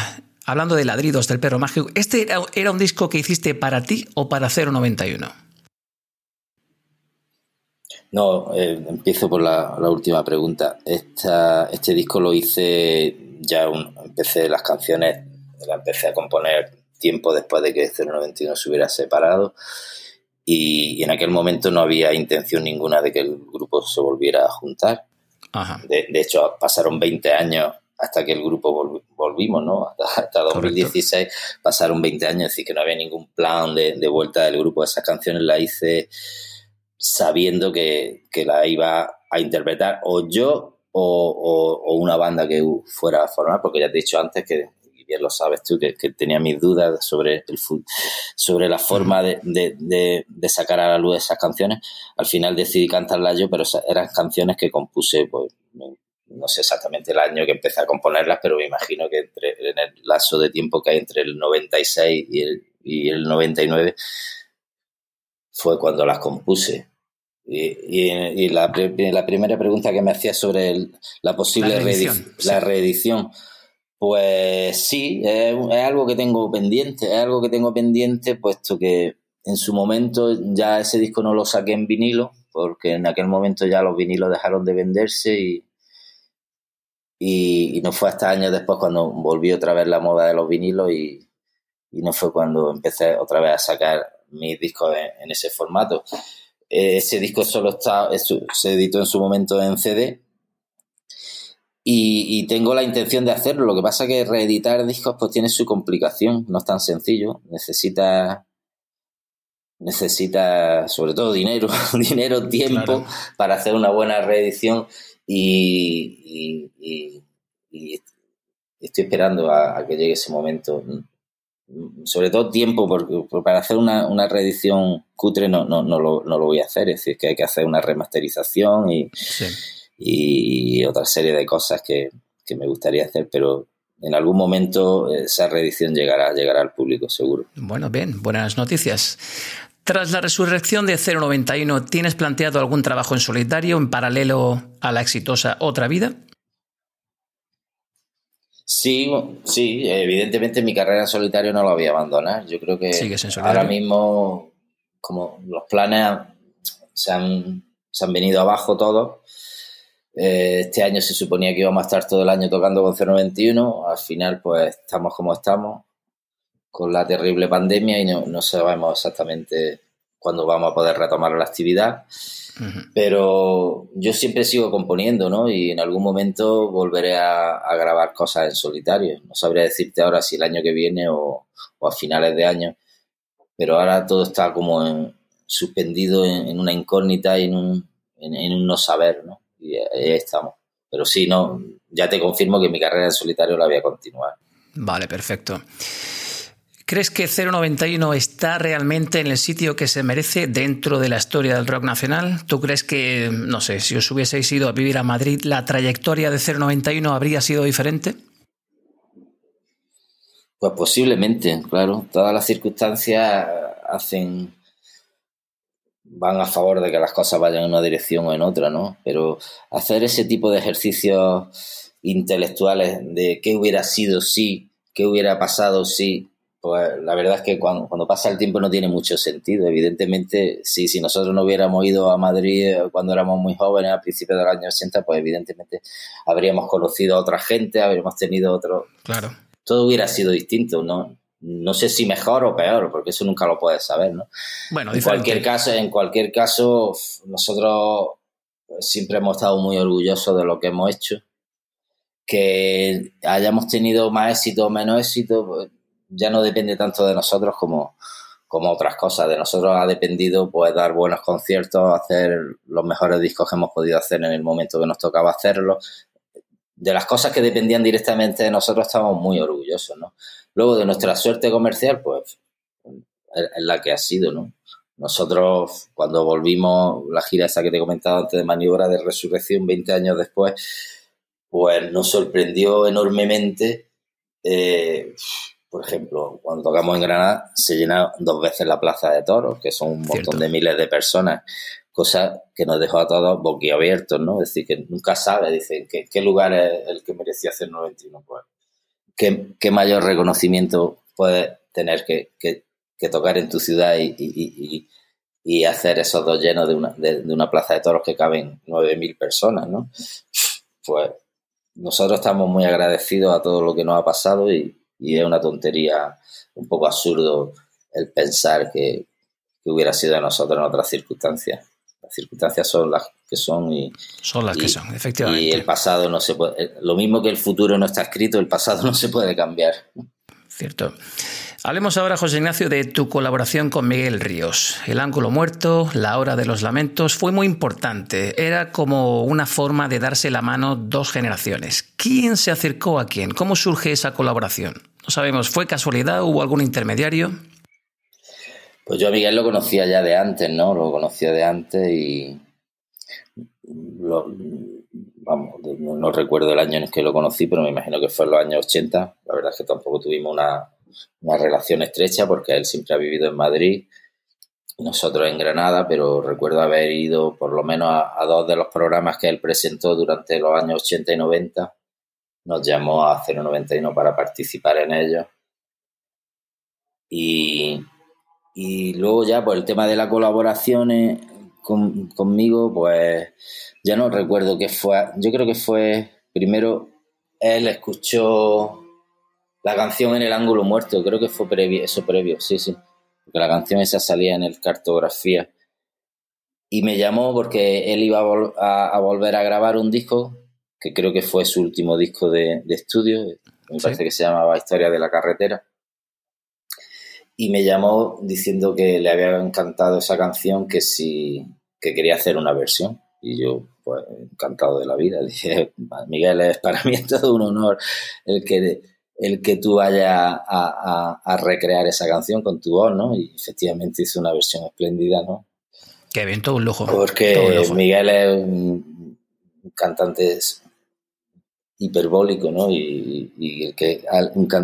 hablando de Ladridos del Perro Mágico, ¿este era, era un disco que hiciste para ti o para 091? No, eh, empiezo por la, última pregunta. Esta, este disco lo hice ya, empecé las canciones, las empecé a componer tiempo después de que 091 se hubiera separado y, en aquel momento no había intención ninguna de que el grupo se volviera a juntar. De, hecho, pasaron 20 años hasta que el grupo volvimos, ¿no? Hasta, 2016 pasaron 20 años, es decir, que no había ningún plan de, de vuelta del grupo. Esas canciones las hice sabiendo que, la iba a interpretar o yo o, una banda que fuera a formar, porque ya te he dicho antes que, y bien lo sabes tú, que, tenía mis dudas sobre, el, sobre la forma de, sacar a la luz esas canciones. Al final decidí cantarlas yo, pero eran canciones que compuse, pues no sé exactamente el año que empecé a componerlas, pero me imagino que entre, en el lazo de tiempo que hay entre el 96 y el, y el 99 fue cuando las compuse. Y, la, primera pregunta que me hacía sobre la posible reedición, la reedición, pues sí, es, algo que tengo pendiente, es algo que tengo pendiente puesto que en su momento ya ese disco no lo saqué en vinilo, porque en aquel momento ya los vinilos dejaron de venderse y, y, no fue hasta años después cuando volví otra vez la moda de los vinilos y, no fue cuando empecé otra vez a sacar mis discos en ese formato. Ese disco solo está, se editó en su momento en CD y, tengo la intención de hacerlo. Lo que pasa es que reeditar discos pues tiene su complicación, no es tan sencillo. Necesita, necesita sobre todo dinero, dinero, tiempo para hacer una buena reedición y, estoy esperando a, que llegue ese momento. Sobre todo tiempo, porque, para hacer una, reedición cutre no, no, no, lo, no, lo, voy a hacer. Es decir, que hay que hacer una remasterización y, y otra serie de cosas que, me gustaría hacer, pero en algún momento esa reedición llegará, llegará al público, seguro. Bueno, bien, buenas noticias. Tras la resurrección de 091, ¿tienes planteado algún trabajo en solitario en paralelo a la exitosa Otra Vida? Sí, sí, evidentemente mi carrera en solitario no la voy a abandonar. Yo creo que ahora mismo, como los planes se han, se han venido abajo todos, eh, este año se suponía que íbamos a estar todo el año tocando con 091. Al final, pues estamos como estamos, con la terrible pandemia y no, sabemos exactamente cuándo vamos a poder retomar la actividad. Pero yo siempre sigo componiendo, ¿no? Y en algún momento volveré a, grabar cosas en solitario. No sabría decirte ahora si el año que viene o, a finales de año. Pero ahora todo está como suspendido en, una incógnita y en un, en un no saber, ¿no? y ahí estamos. Pero sí, no, ya te confirmo que mi carrera en solitario la voy a continuar. Vale, perfecto. ¿Crees que 091 está realmente en el sitio que se merece dentro de la historia del rock nacional? ¿Tú crees que, no sé, si os hubieseis ido a vivir a Madrid, la trayectoria de 091 habría sido diferente? Pues posiblemente, claro. Todas las circunstancias hacen van a favor de que las cosas vayan en una dirección o en otra, ¿no? Pero hacer ese tipo de ejercicios intelectuales de qué hubiera sido si, qué hubiera pasado si, pues la verdad es que cuando, cuando, pasa el tiempo no tiene mucho sentido. Evidentemente, si, si nosotros no hubiéramos ido a Madrid cuando éramos muy jóvenes, a principios del año 80, pues evidentemente habríamos conocido a otra gente, habríamos tenido otro... Claro. Todo hubiera sido distinto, ¿no? no sé si mejor o peor, porque eso nunca lo puedes saber, ¿no? Bueno, en cualquier caso, en cualquier caso, nosotros siempre hemos estado muy orgullosos de lo que hemos hecho. Que hayamos tenido más éxito o menos éxito, pues, ya no depende tanto de nosotros como, como otras cosas. De nosotros ha dependido pues dar buenos conciertos, hacer los mejores discos que hemos podido hacer en el momento que nos tocaba hacerlo. De las cosas que dependían directamente de nosotros estamos muy orgullosos, ¿no? Luego de nuestra suerte comercial, pues es la que ha sido, ¿no? Nosotros, cuando volvimos la gira esa que te he comentado antes de Maniobra de Resurrección, 20 años después, pues nos sorprendió enormemente. Eh, por ejemplo, cuando tocamos en Granada, se llena dos veces la Plaza de Toros, que son un montón de miles de personas, cosa que nos dejó a todos boquiabiertos, ¿no? Es decir, que nunca sabe, dicen, ¿qué, qué lugar es el que merecía hacer 91? Pues qué, mayor reconocimiento puedes tener que, tocar en tu ciudad y, hacer esos dos llenos de una, de, una plaza de toros que caben 9.000 personas, ¿no? Pues nosotros estamos muy agradecidos a todo lo que nos ha pasado y, es una tontería un poco absurdo el pensar que, que hubiera sido a nosotros en otras circunstancias circunstancias son las que son y son las que son, efectivamente. Y el pasado no se puede, lo mismo que el futuro no está escrito, el pasado no se puede cambiar. Cierto. Hablemos ahora, José Ignacio, de tu colaboración con Miguel Ríos. El ángulo muerto, la hora de los lamentos, fue muy importante. Era como una forma de darse la mano dos generaciones. ¿Quién se acercó a quién? ¿Cómo surge esa colaboración? No sabemos, ¿fue casualidad? ¿Hubo algún intermediario? Pues yo a Miguel lo conocía ya de antes, ¿no? Lo conocía de antes y. vamos, no, recuerdo el año en el que lo conocí, pero me imagino que fue en los años 80. La verdad es que tampoco tuvimos una, relación estrecha porque él siempre ha vivido en Madrid y nosotros en Granada, pero recuerdo haber ido por lo menos a, a, dos de los programas que él presentó durante los años 80 y 90. Nos llamó a 091 para participar en ellos. Y, y luego ya, pues el tema de las colaboraciones conmigo, pues ya no recuerdo qué fue. Yo creo que fue, primero, él escuchó la canción en el ángulo muerto, creo que fue previo, eso previo, sí, sí. Porque la canción esa salía en el cartografía. Y me llamó porque él iba a, volver a grabar un disco que creo que fue su último disco de, estudio, me parece que se llamaba Historia de la carretera. Y me llamó diciendo que le había encantado esa canción, que si que quería hacer una versión. Y yo, pues, encantado de la vida. Dije, Miguel, es para mí es todo un honor el que, el que tú vayas a, recrear esa canción con tu voz, ¿no? Y efectivamente hizo una versión espléndida, ¿no? Qué bien, todo un lujo. Porque Miguel es un, cantante hiperbólico, ¿no? Y, y, que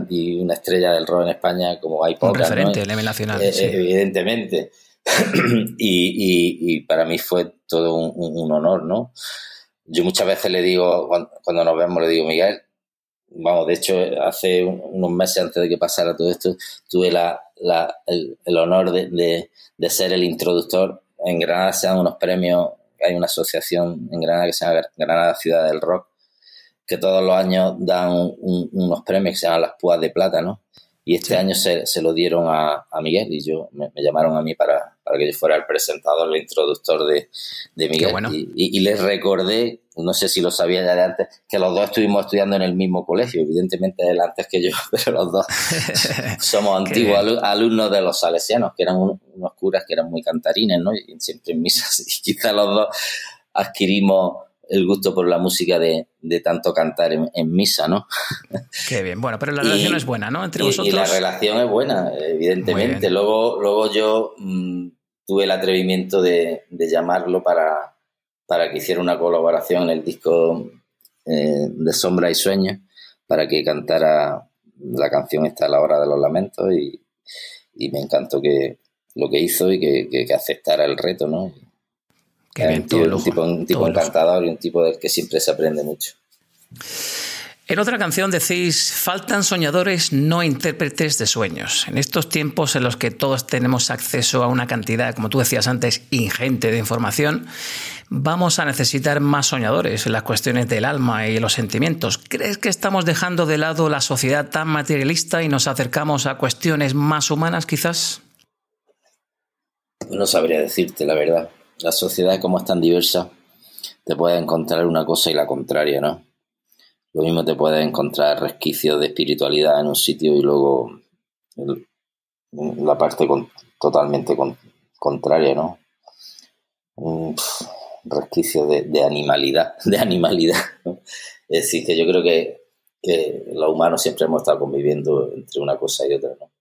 y una estrella del rock en España como hay pocas, Un referente, el nacional. Eh, evidentemente. y, y, para mí fue todo un, honor, ¿no? Yo muchas veces le digo, cuando, nos vemos, le digo, Miguel, vamos, de hecho, hace unos meses antes de que pasara todo esto, tuve la, la, el, el, honor de, de, ser el introductor. En Granada se dan unos premios, hay una asociación en Granada que se llama Granada Ciudad del Rock, que todos los años dan unos premios que se llaman las Púas de Plata, ¿no? Y este año se, se, lo dieron a, a Miguel y yo me, llamaron a mí para, para, que yo fuera el presentador, el introductor de, de Miguel. Y, y, les recordé, no sé si lo sabía ya de antes, que los dos estuvimos estudiando en el mismo colegio. Evidentemente él antes que yo, pero los dos somos antiguos alumnos de los salesianos, que eran unos curas que eran muy cantarines, ¿no? Y siempre en misas. Y quizá los dos adquirimos el gusto por la música de, de tanto cantar en, misa, ¿no? Qué bien, bueno, pero la relación es buena, ¿no? Entre vosotros. Y la relación es buena, evidentemente. Luego, luego yo mm, tuve el atrevimiento de, de, llamarlo para, para que hiciera una colaboración en el disco eh, de Sombra y Sueños, para que cantara la canción esta a la hora de los lamentos y, y me encantó que lo que hizo y que, que, que aceptara el reto, ¿no? Un, tipo, un tipo encantador y un tipo del que siempre se aprende mucho. En otra canción decís, faltan soñadores, no intérpretes de sueños. En estos tiempos en los que todos tenemos acceso a una cantidad, como tú decías antes, ingente de información, vamos a necesitar más soñadores en las cuestiones del alma y los sentimientos. ¿Crees que estamos dejando de lado la sociedad tan materialista y nos acercamos a cuestiones más humanas quizás? No sabría decirte la verdad la sociedad como es tan diversa, te puedes encontrar una cosa y la contraria, ¿no? Lo mismo te puedes encontrar resquicios de espiritualidad en un sitio y luego la parte totalmente contraria, ¿no? Un resquicio de, animalidad, de animalidad. Es decir, que yo creo que, que los humanos siempre hemos estado conviviendo entre una cosa y otra, ¿no?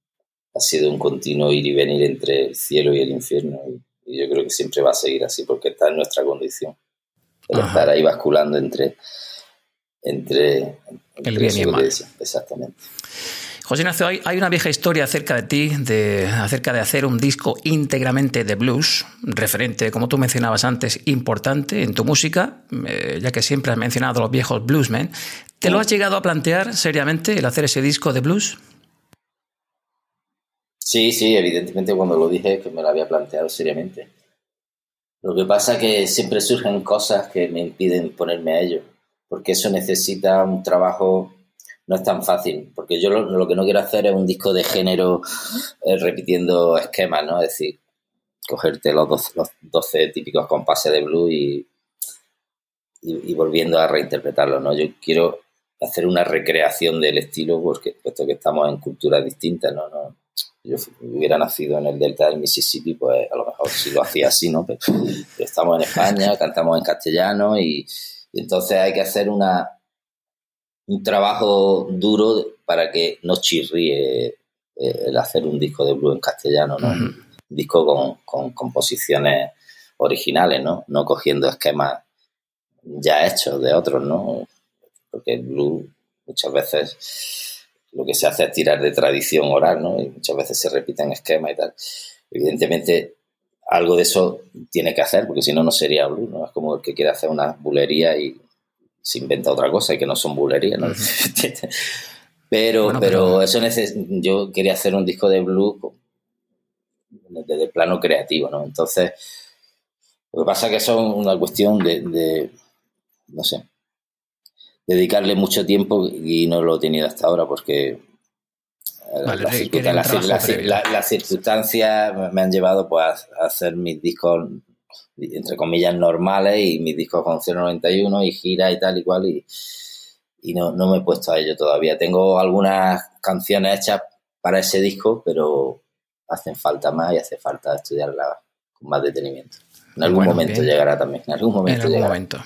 Ha sido un continuo ir y venir entre el cielo y el infierno. Y, y yo creo que siempre va a seguir así porque está en nuestra condición. El estar ahí basculando entre, entre, el bien y el mal. Exactamente. José Ignacio, hay, una vieja historia acerca de ti, de, acerca de hacer un disco íntegramente de blues, referente, como tú mencionabas antes, importante en tu música, eh, ya que siempre has mencionado a los viejos bluesmen. ¿Te lo has llegado a plantear seriamente el hacer ese disco de blues? Sí, sí, evidentemente cuando lo dije que me lo había planteado seriamente. Lo que pasa es que siempre surgen cosas que me impiden ponerme a ello, porque eso necesita un trabajo, no es tan fácil, porque yo lo, que no quiero hacer es un disco de género eh, repitiendo esquemas, ¿no? Es decir, cogerte los 12, los 12 típicos compases de blues y, y, volviendo a reinterpretarlo, ¿no? Yo quiero hacer una recreación del estilo, porque puesto que estamos en culturas distintas, ¿no? no yo hubiera nacido en el delta del Mississippi, pues a lo mejor sí lo hacía así, ¿no? Pero, estamos en España, cantamos en castellano y, entonces hay que hacer una, un trabajo duro para que no chirríe eh, el hacer un disco de blues en castellano, ¿no? Un disco con, con composiciones originales, ¿no? No cogiendo esquemas ya hechos de otros, ¿no? Porque el blues muchas veces lo que se hace es tirar de tradición oral, ¿no? Y muchas veces se repiten esquemas y tal. Evidentemente, algo de eso tiene que hacer, porque si no, no sería blues, ¿no? Es como el que quiere hacer una bulería y se inventa otra cosa y que no son bulerías, ¿no? pero, pero, eso yo quería hacer un disco de blues desde el plano creativo, ¿no? Entonces, lo que pasa es que eso es una cuestión de no sé, dedicarle mucho tiempo y no lo he tenido hasta ahora porque las, circunstancias me han llevado pues, a hacer mis discos entre comillas, normales y mis discos con 091 y gira y tal y cual y, y no, no me he puesto a ello todavía. Tengo algunas canciones hechas para ese disco, pero hacen falta más y hace falta estudiarla con más detenimiento. En algún momento llegará también, en algún momento llegará. Momento.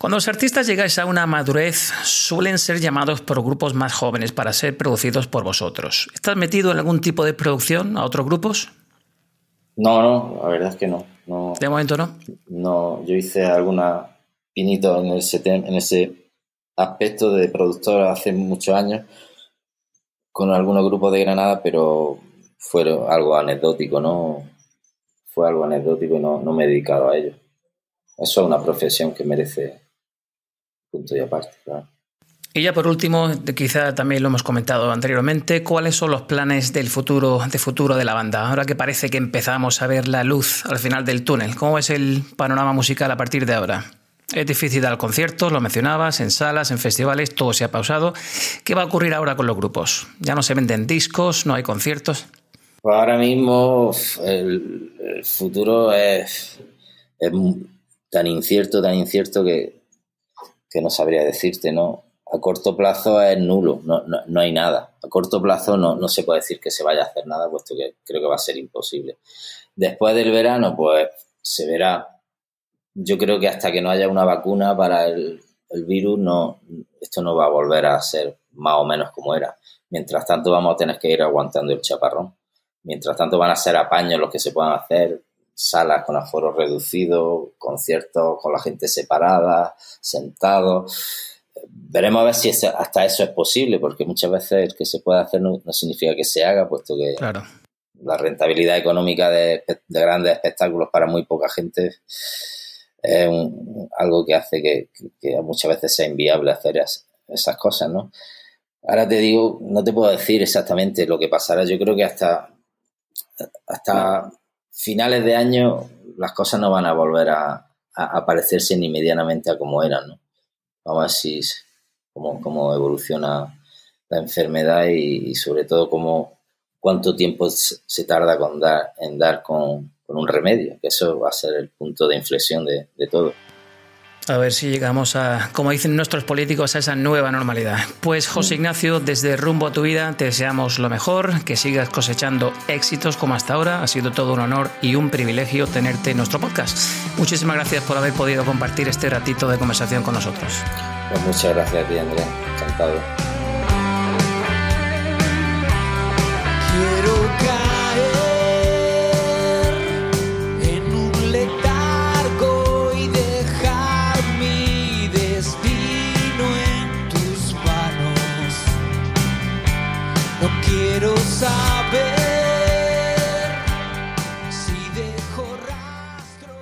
Cuando los artistas llegáis a una madurez, suelen ser llamados por grupos más jóvenes para ser producidos por vosotros. ¿Estás metido en algún tipo de producción a otros grupos? No, no, la verdad es que no. no ¿De momento no? No, yo hice alguna pinito en ese, en ese aspecto de productor hace muchos años con algunos grupos de Granada, pero fue algo anecdótico, ¿no? Fue algo anecdótico y no, no me he dedicado a ello. Eso es una profesión que merece punto y aparte, Y ya por último, quizá también lo hemos comentado anteriormente, ¿cuáles son los planes del futuro, de futuro de la banda? Ahora que parece que empezamos a ver la luz al final del túnel, ¿cómo es el panorama musical a partir de ahora? Es difícil dar conciertos, lo mencionabas, en salas, en festivales, todo se ha pausado. ¿Qué va a ocurrir ahora con los grupos? ¿Ya no se venden discos, no hay conciertos? Pues ahora mismo el, futuro es, es, tan incierto, tan incierto que, que no sabría decirte, ¿no? A corto plazo es nulo, no, no, hay nada. A corto plazo no, no se puede decir que se vaya a hacer nada, puesto que creo que va a ser imposible. Después del verano, pues se verá yo creo que hasta que no haya una vacuna para el, virus, no, esto no va a volver a ser más o menos como era. Mientras tanto, vamos a tener que ir aguantando el chaparrón. Mientras tanto, van a ser apaños los que se puedan hacer, salas con aforo reducido, conciertos con la gente separada, sentados. Veremos a ver si hasta eso es posible, porque muchas veces que se puede hacer no, significa que se haga, puesto que la rentabilidad económica de, de, grandes espectáculos para muy poca gente es algo que hace que, muchas veces sea inviable hacer esas cosas, ¿no? Ahora te digo, no te puedo decir exactamente lo que pasará. Yo creo que hasta, hasta finales de año las cosas no van a volver a, a, parecerse ni medianamente a como eran, ¿no? Vamos a ver si, cómo, cómo evoluciona la enfermedad y, sobre todo cómo, cuánto tiempo se tarda con dar, en dar con, con un remedio, que eso va a ser el punto de inflexión de, todo. A ver si llegamos a, como dicen nuestros políticos, a esa nueva normalidad. Pues José Ignacio, desde Rumbo a tu vida, te deseamos lo mejor, que sigas cosechando éxitos como hasta ahora. Ha sido todo un honor y un privilegio tenerte en nuestro podcast. Muchísimas gracias por haber podido compartir este ratito de conversación con nosotros. Pues muchas gracias a ti, Andrés. Encantado.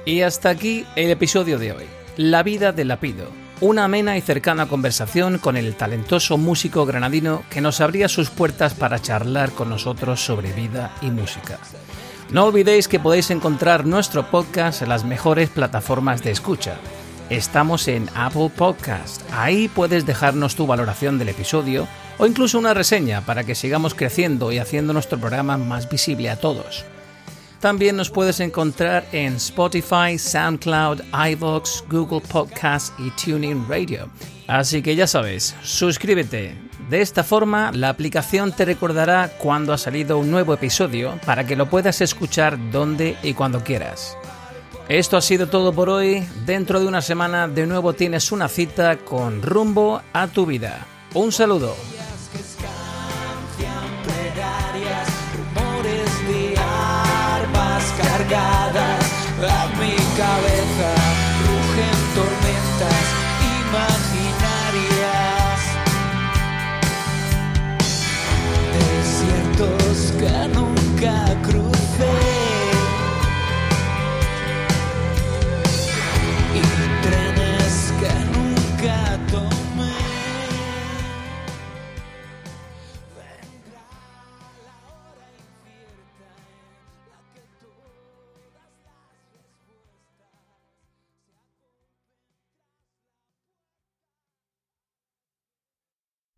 Y hasta aquí el episodio de hoy. La vida de Lapido. Una amena y cercana conversación con el talentoso músico granadino que nos abría sus puertas para charlar con nosotros sobre vida y música. No olvidéis que podéis encontrar nuestro podcast en las mejores plataformas de escucha. Estamos en Apple Podcast. Ahí puedes dejarnos tu valoración del episodio o incluso una reseña para que sigamos creciendo y haciendo nuestro programa más visible a todos. También nos puedes encontrar en Spotify, SoundCloud, iVoox, Google Podcasts y TuneIn Radio. Así que ya sabes, suscríbete. De esta forma, la aplicación te recordará cuando ha salido un nuevo episodio para que lo puedas escuchar donde y cuando quieras. Esto ha sido todo por hoy. Dentro de una semana de nuevo tienes una cita con rumbo a tu vida. Un saludo. la mi cabeza.